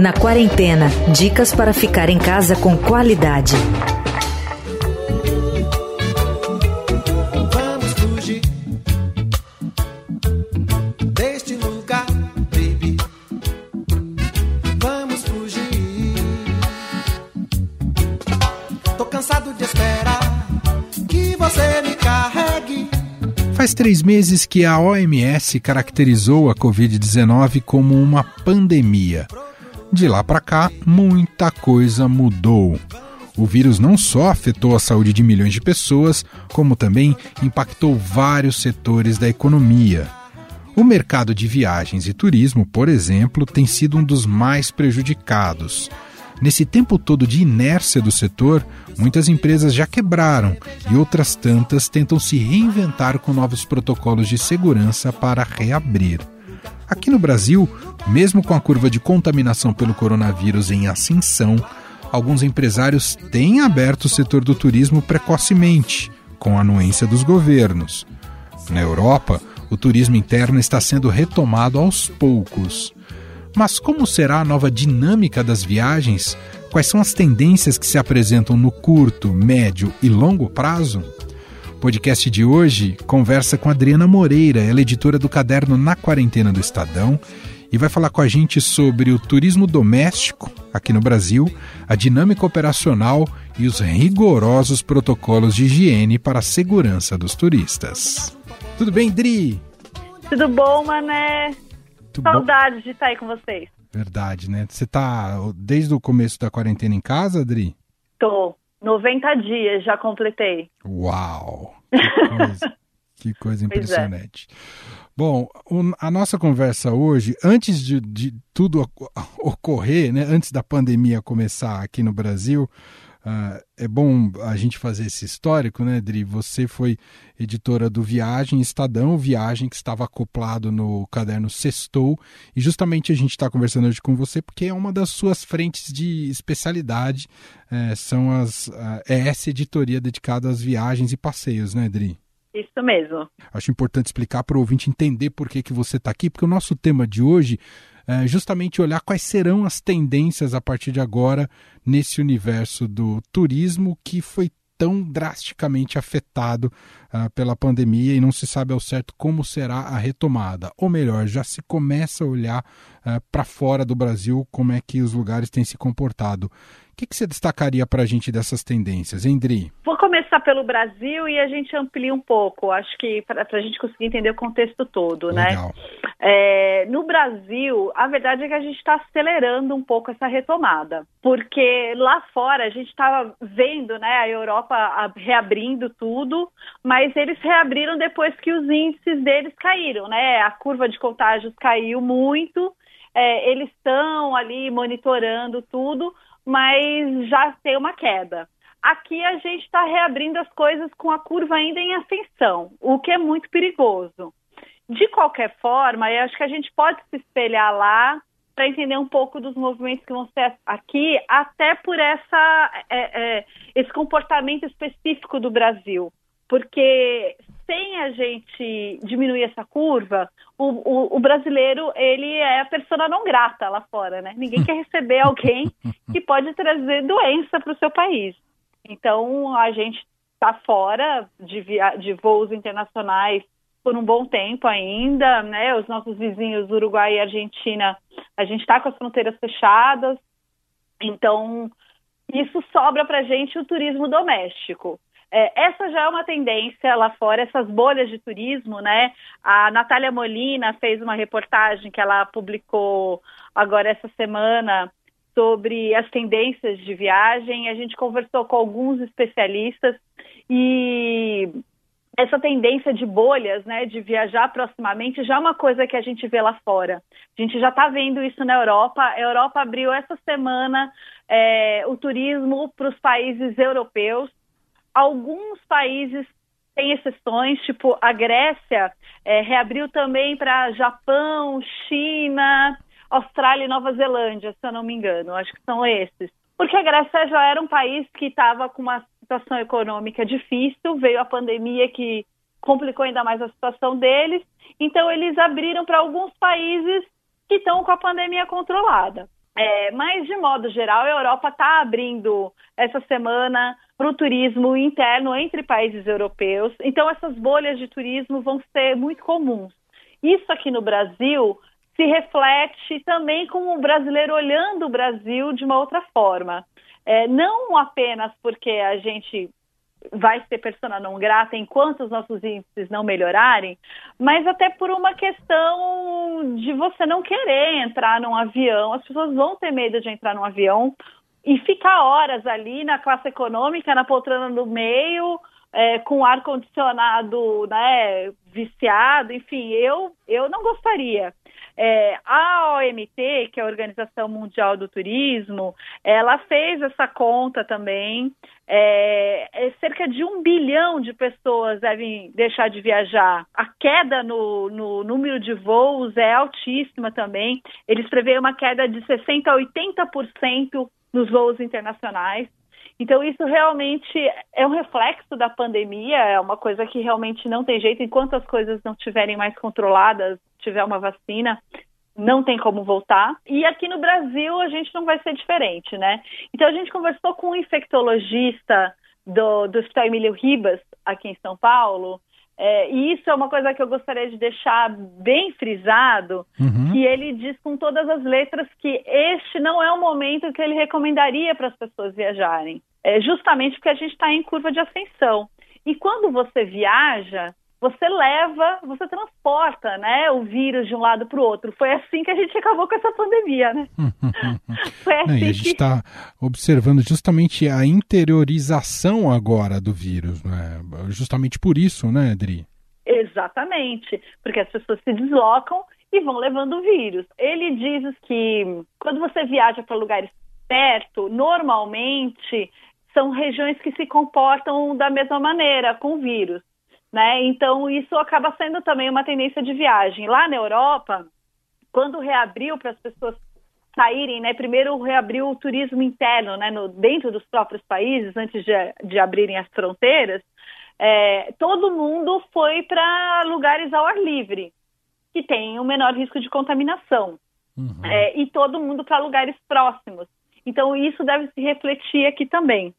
Na quarentena, dicas para ficar em casa com qualidade. Três meses que a OMS caracterizou a Covid-19 como uma pandemia. De lá para cá, muita coisa mudou. O vírus não só afetou a saúde de milhões de pessoas, como também impactou vários setores da economia. O mercado de viagens e turismo, por exemplo, tem sido um dos mais prejudicados. Nesse tempo todo de inércia do setor, muitas empresas já quebraram e outras tantas tentam se reinventar com novos protocolos de segurança para reabrir. Aqui no Brasil, mesmo com a curva de contaminação pelo coronavírus em ascensão, alguns empresários têm aberto o setor do turismo precocemente, com a anuência dos governos. Na Europa, o turismo interno está sendo retomado aos poucos. Mas como será a nova dinâmica das viagens? Quais são as tendências que se apresentam no curto, médio e longo prazo? podcast de hoje conversa com Adriana Moreira, ela é editora do caderno Na Quarentena do Estadão e vai falar com a gente sobre o turismo doméstico aqui no Brasil, a dinâmica operacional e os rigorosos protocolos de higiene para a segurança dos turistas. Tudo bem, Dri? Tudo bom, Mané? Tudo Saudades bom? de estar aí com vocês. Verdade, né? Você tá desde o começo da quarentena em casa, Dri? Tô. 90 dias já completei. Uau! Que coisa, que coisa é. impressionante. É. Bom, a nossa conversa hoje, antes de, de, tudo ocorrer, né, antes da pandemia começar aqui no Brasil, Uh, é bom a gente fazer esse histórico, né, Dri? Você foi editora do Viagem Estadão, Viagem que estava acoplado no caderno Sextou, e justamente a gente está conversando hoje com você porque é uma das suas frentes de especialidade, é, são as, é essa editoria dedicada às viagens e passeios, né, Dri? Isso mesmo. Acho importante explicar para o ouvinte entender por que, que você está aqui, porque o nosso tema de hoje é, justamente olhar quais serão as tendências a partir de agora nesse universo do turismo que foi tão drasticamente afetado uh, pela pandemia e não se sabe ao certo como será a retomada. Ou melhor, já se começa a olhar uh, para fora do Brasil como é que os lugares têm se comportado que, que você destacaria para a gente dessas tendências, Endri? Vou começar pelo Brasil e a gente amplia um pouco, acho que para a gente conseguir entender o contexto todo, né? Legal. né? É, no Brasil, a verdade é que a gente está acelerando um pouco essa retomada, porque lá fora a gente estava vendo né, a Europa reabrindo tudo, mas eles reabriram depois que os índices deles caíram, né? A curva de contágios caiu muito, é, eles estão ali monitorando tudo, mas já tem uma queda. Aqui a gente está reabrindo as coisas com a curva ainda em ascensão, o que é muito perigoso. De qualquer forma, eu acho que a gente pode se espelhar lá para entender um pouco dos movimentos que vão ser aqui, até por essa, é, é, esse comportamento específico do Brasil. Porque sem a gente diminuir essa curva, o, o, o, brasileiro ele é a persona não grata lá fora, né? Ninguém quer receber alguém que pode trazer doença para o seu país. Então a gente está fora de, via de voos internacionais por um bom tempo ainda, né? Os nossos vizinhos Uruguai e Argentina, a gente está com as fronteiras fechadas, então isso sobra para gente o turismo doméstico. É, essa já é uma tendência lá fora, essas bolhas de turismo, né? A Natália Molina fez uma reportagem que ela publicou agora essa semana sobre as tendências de viagem. A gente conversou com alguns especialistas e essa tendência de bolhas, né, de viajar proximamente, já é uma coisa que a gente vê lá fora. A gente já está vendo isso na Europa. A Europa abriu essa semana é, o turismo para os países europeus. Alguns países têm exceções, tipo a Grécia é, reabriu também para Japão, China, Austrália e Nova Zelândia, se eu não me engano. Acho que são esses. Porque a Grécia já era um país que estava com uma situação econômica difícil, veio a pandemia que complicou ainda mais a situação deles. Então, eles abriram para alguns países que estão com a pandemia controlada. É, mas, de modo geral, a Europa está abrindo essa semana para o turismo interno entre países europeus. Então, essas bolhas de turismo vão ser muito comuns. Isso aqui no Brasil se reflete também com o brasileiro olhando o Brasil de uma outra forma. É, não apenas porque a gente vai ser persona não grata enquanto os nossos índices não melhorarem, mas até por uma questão de você não querer entrar num avião. As pessoas vão ter medo de entrar num avião e ficar horas ali na classe econômica, na poltrona no meio, é, com ar condicionado, né, viciado, enfim, eu eu não gostaria. É, a OMT, que é a Organização Mundial do Turismo, ela fez essa conta também. É, é, cerca de um bilhão de pessoas devem deixar de viajar. A queda no, no número de voos é altíssima também. Eles preveem uma queda de 60% a 80% nos voos internacionais. Então, isso realmente é um reflexo da pandemia, é uma coisa que realmente não tem jeito. Enquanto as coisas não estiverem mais controladas, tiver uma vacina, não tem como voltar. E aqui no Brasil a gente não vai ser diferente, né? Então, a gente conversou com um infectologista do, do Hospital Emílio Ribas, aqui em São Paulo, é, e isso é uma coisa que eu gostaria de deixar bem frisado, uhum. que ele diz com todas as letras que este não é o momento que ele recomendaria para as pessoas viajarem é justamente porque a gente está em curva de ascensão. E quando você viaja, você leva, você transporta, né, o vírus de um lado para o outro. Foi assim que a gente acabou com essa pandemia, né? Foi assim e a gente está que... observando justamente a interiorização agora do vírus, né? Justamente por isso, né, Adri? Exatamente, porque as pessoas se deslocam e vão levando o vírus. Ele diz que quando você viaja para lugares perto, normalmente são regiões que se comportam da mesma maneira com o vírus. Né? Então, isso acaba sendo também uma tendência de viagem. Lá na Europa, quando reabriu para as pessoas saírem, né? Primeiro reabriu o turismo interno, né? No, dentro dos próprios países, antes de, de abrirem as fronteiras, é, todo mundo foi para lugares ao ar livre, que tem um menor risco de contaminação. Uhum. É, e todo mundo para lugares próximos. Então, isso deve se refletir aqui também.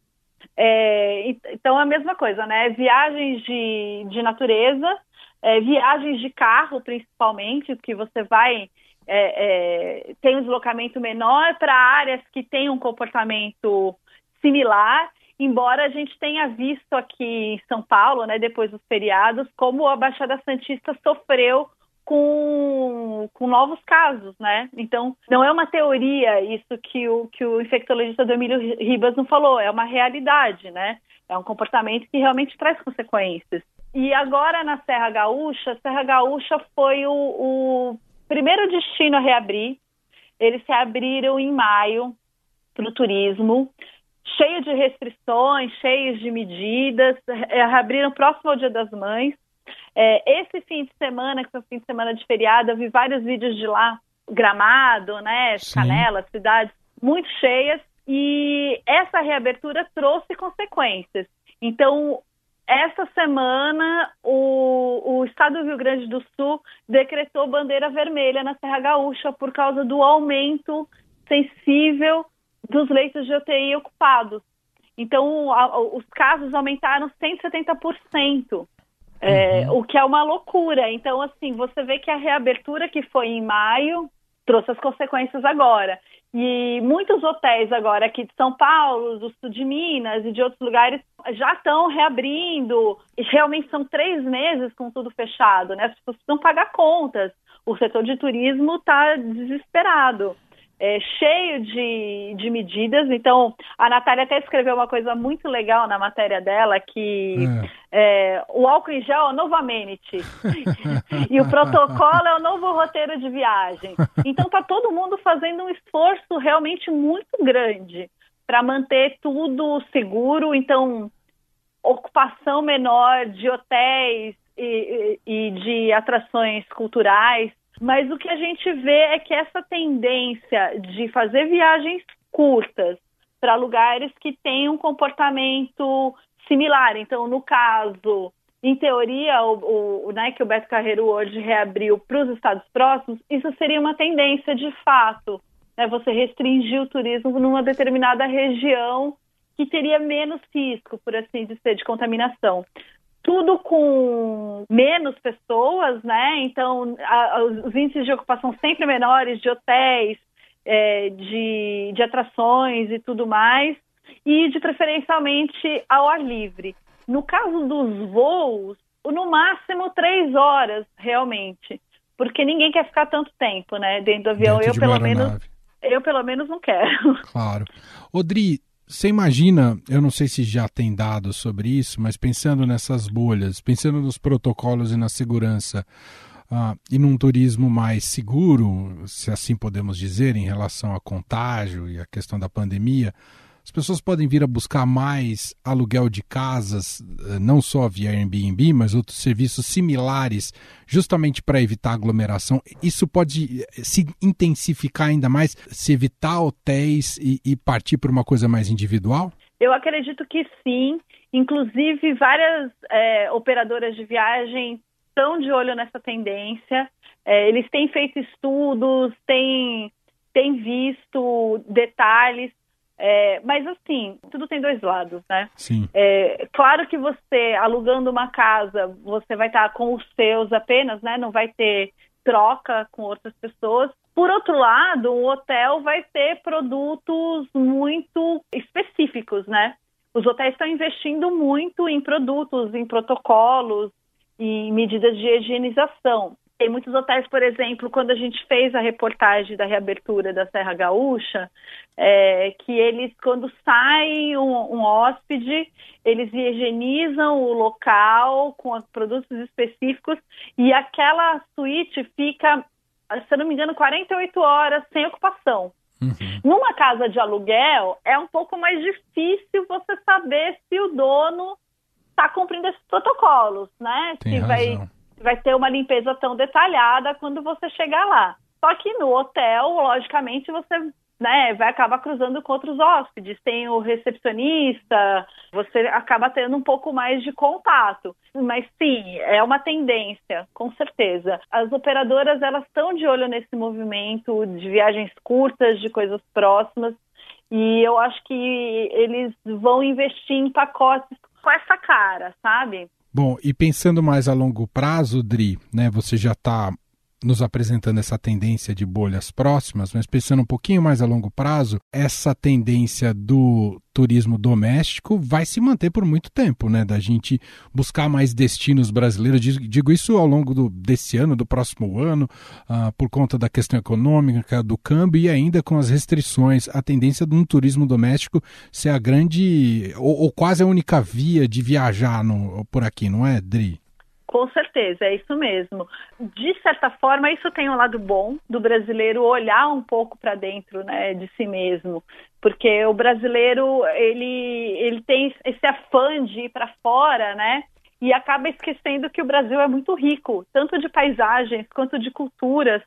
É, então, é a mesma coisa, né? Viagens de, de natureza, é, viagens de carro, principalmente, que você vai. É, é tem um deslocamento menor para áreas que têm um comportamento similar, embora a gente tenha visto aqui em São Paulo, né, depois dos feriados, como a Baixada Santista sofreu com, com novos casos, né? Então, não é uma teoria isso que o, que o infectologista do Emílio Ribas não falou, é uma realidade, né? É um comportamento que realmente traz consequências. E agora na Serra Gaúcha, Serra Gaúcha foi o, o primeiro destino a reabrir. Eles se abriram em maio para o turismo, cheio de restrições, cheios de medidas, reabriram próximo ao Dia das Mães. É, esse fim de semana, que foi o fim de semana de feriado, eu vi vários vídeos de lá, Gramado, né, Canela, cidades muito cheias, e essa reabertura trouxe consequências. Então, essa semana, o, o estado do Rio Grande do Sul decretou bandeira vermelha na Serra Gaúcha por causa do aumento sensível dos leitos de UTI ocupados. Então, a, os casos aumentaram 170%. É, uhum. O que é uma loucura. Então, assim, você vê que a reabertura que foi em maio trouxe as consequências agora. E muitos hotéis agora aqui de São Paulo, do sul de Minas e de outros lugares já estão reabrindo. E realmente são três meses com tudo fechado, né? As pessoas precisam pagar contas. O setor de turismo está desesperado é, cheio de, de medidas. Então, a Natália até escreveu uma coisa muito legal na matéria dela, que é. É, o álcool em gel é o novo amenity. e o protocolo é o novo roteiro de viagem. Então, está todo mundo fazendo um esforço realmente muito grande para manter tudo seguro. Então, ocupação menor de hotéis e, e, e de atrações culturais mas o que a gente vê é que essa tendência de fazer viagens curtas para lugares que têm um comportamento similar. Então, no caso em teoria, o, o, né, que o Beto Carreiro hoje reabriu para os estados próximos, isso seria uma tendência de fato, né, você restringir o turismo numa determinada região que teria menos risco, por assim dizer, de contaminação. Tudo com menos pessoas, né? Então, a, os índices de ocupação sempre menores de hotéis, é, de, de atrações e tudo mais, e de preferencialmente ao ar livre. No caso dos voos, no máximo três horas, realmente. Porque ninguém quer ficar tanto tempo, né, dentro do avião. Dentro eu, pelo menos, eu, pelo menos, não quero. Claro. Odri, você imagina, eu não sei se já tem dados sobre isso, mas pensando nessas bolhas, pensando nos protocolos e na segurança, uh, e num turismo mais seguro, se assim podemos dizer, em relação a contágio e a questão da pandemia, as pessoas podem vir a buscar mais aluguel de casas, eh, não só via Airbnb, mas outros serviços similares, justamente para evitar aglomeração. Isso pode eh, se intensificar ainda mais, se evitar hotéis e, e partir para uma coisa mais individual? Eu acredito que sim. Inclusive, várias é, operadoras de viagem estão de olho nessa tendência. É, eles têm feito estudos, têm, têm visto detalhes é, mas assim, tudo tem dois lados, né? Sim. É, claro que você, alugando uma casa, você vai estar com os seus apenas, né? Não vai ter troca com outras pessoas. Por outro lado, o hotel vai ter produtos muito específicos, né? Os hotéis estão investindo muito em produtos, em protocolos, em medidas de higienização. Tem muitos hotéis, por exemplo, quando a gente fez a reportagem da reabertura da Serra Gaúcha, é, que eles, quando sai um, um, hóspede, eles higienizam o local com produtos específicos e aquela suíte fica, se eu não me engano, 48 horas sem ocupação. Uhum. Numa casa de aluguel, é um pouco mais difícil você saber se o dono está cumprindo esses protocolos, né? Tem se razão. vai vai ter uma limpeza tão detalhada quando você chegar lá. Só que no hotel, logicamente, você né, vai acabar cruzando com outros hóspedes. Tem o recepcionista, você acaba tendo um pouco mais de contato. Mas sim, é uma tendência, com certeza. As operadoras elas estão de olho nesse movimento de viagens curtas, de coisas próximas. E eu acho que eles vão investir em pacotes com essa cara, sabe? Bom, e pensando mais a longo prazo, Dri, né, você já está nos apresentando essa tendência de bolhas próximas, mas pensando um pouquinho mais a longo prazo, essa tendência do turismo doméstico vai se manter por muito tempo, né? Da gente buscar mais destinos brasileiros. Digo isso ao longo do, desse ano, do próximo ano, uh, por conta da questão econômica, do câmbio e ainda com as restrições. A tendência de um turismo doméstico ser a grande ou, ou quase a única via de viajar no, por aqui, não é, Dri? Com certeza, é isso mesmo. De certa forma, isso tem um lado bom do brasileiro olhar um pouco para dentro, né, de si mesmo, porque o brasileiro ele ele tem esse afã de ir para fora, né, e acaba esquecendo que o Brasil é muito rico, tanto de paisagens quanto de culturas,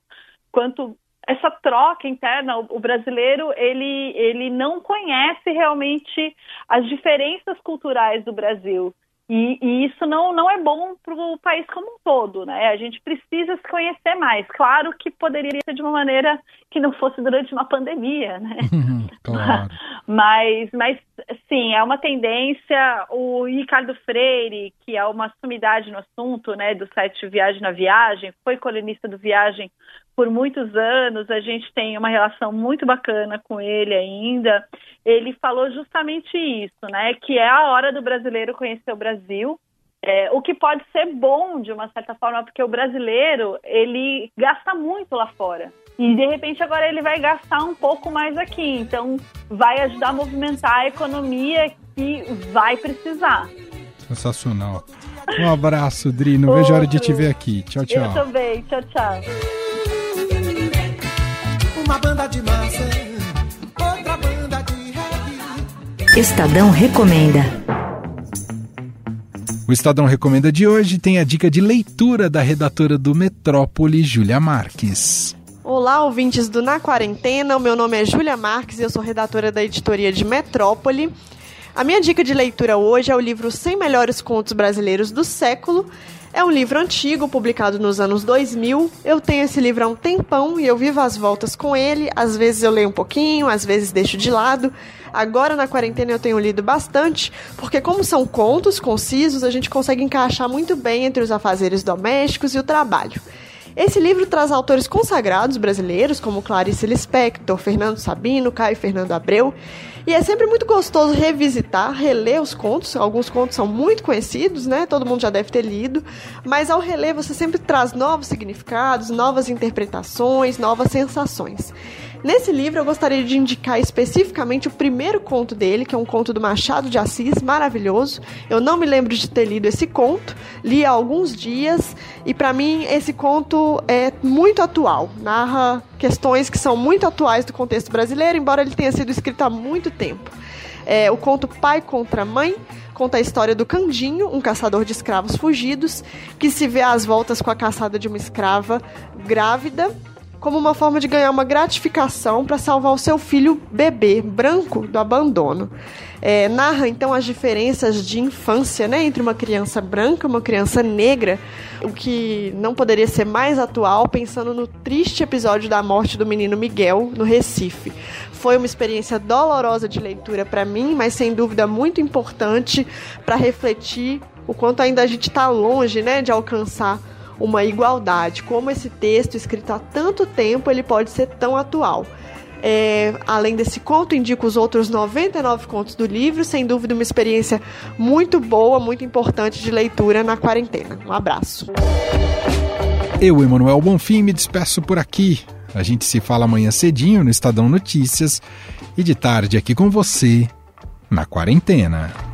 quanto essa troca interna, o, brasileiro ele ele não conhece realmente as diferenças culturais do Brasil. E, e, isso não, não é bom para o país como um todo, né? A gente precisa se conhecer mais. Claro que poderia ser de uma maneira que não fosse durante uma pandemia, né? claro. Mas, mas, sim, é uma tendência. O Ricardo Freire, que é uma sumidade no assunto, né, do site Viagem na Viagem, foi colunista do Viagem por muitos anos, a gente tem uma relação muito bacana com ele ainda. Ele falou justamente isso, né? Que é a hora do brasileiro conhecer o Brasil. É, o que pode ser bom de uma certa forma, porque o brasileiro ele gasta muito lá fora. E de repente agora ele vai gastar um pouco mais aqui. Então vai ajudar a movimentar a economia que vai precisar. Sensacional. Um abraço, Dri. Não vejo a hora de te ver aqui. Tchau, tchau. Eu também. Tchau, tchau uma banda de massa, outra banda de reggae. Estadão recomenda. O Estadão Recomenda de hoje tem a dica de leitura da redatora do Metrópole, Júlia Marques. Olá, ouvintes do Na Quarentena. O meu nome é Júlia Marques e eu sou redatora da editoria de Metrópole. A minha dica de leitura hoje é o livro 100 Melhores Contos Brasileiros do Século. É um livro antigo, publicado nos anos 2000. Eu tenho esse livro há um tempão e eu vivo as voltas com ele. Às vezes eu leio um pouquinho, às vezes deixo de lado. Agora na quarentena eu tenho lido bastante, porque como são contos concisos, a gente consegue encaixar muito bem entre os afazeres domésticos e o trabalho. Esse livro traz autores consagrados brasileiros, como Clarice Lispector, Fernando Sabino, Caio Fernando Abreu, e é sempre muito gostoso revisitar, reler os contos. Alguns contos são muito conhecidos, né? Todo mundo já deve ter lido. Mas ao reler, você sempre traz novos significados, novas interpretações, novas sensações. Nesse livro, eu gostaria de indicar especificamente o primeiro conto dele, que é um conto do Machado de Assis, maravilhoso. Eu não me lembro de ter lido esse conto, li há alguns dias, e para mim esse conto é muito atual. Narra questões que são muito atuais do contexto brasileiro, embora ele tenha sido escrito há muito tempo. É, o conto Pai contra Mãe conta a história do Candinho, um caçador de escravos fugidos, que se vê às voltas com a caçada de uma escrava grávida como uma forma de ganhar uma gratificação para salvar o seu filho bebê branco do abandono. É, narra então as diferenças de infância né, entre uma criança branca e uma criança negra, o que não poderia ser mais atual pensando no triste episódio da morte do menino Miguel no Recife. Foi uma experiência dolorosa de leitura para mim, mas sem dúvida muito importante para refletir o quanto ainda a gente está longe né, de alcançar uma igualdade, como esse texto escrito há tanto tempo ele pode ser tão atual. É, além desse conto, indico os outros 99 contos do livro, sem dúvida uma experiência muito boa, muito importante de leitura na quarentena. Um abraço. Eu, Emanuel Bonfim, me despeço por aqui. A gente se fala amanhã cedinho no Estadão Notícias e de tarde aqui com você na quarentena.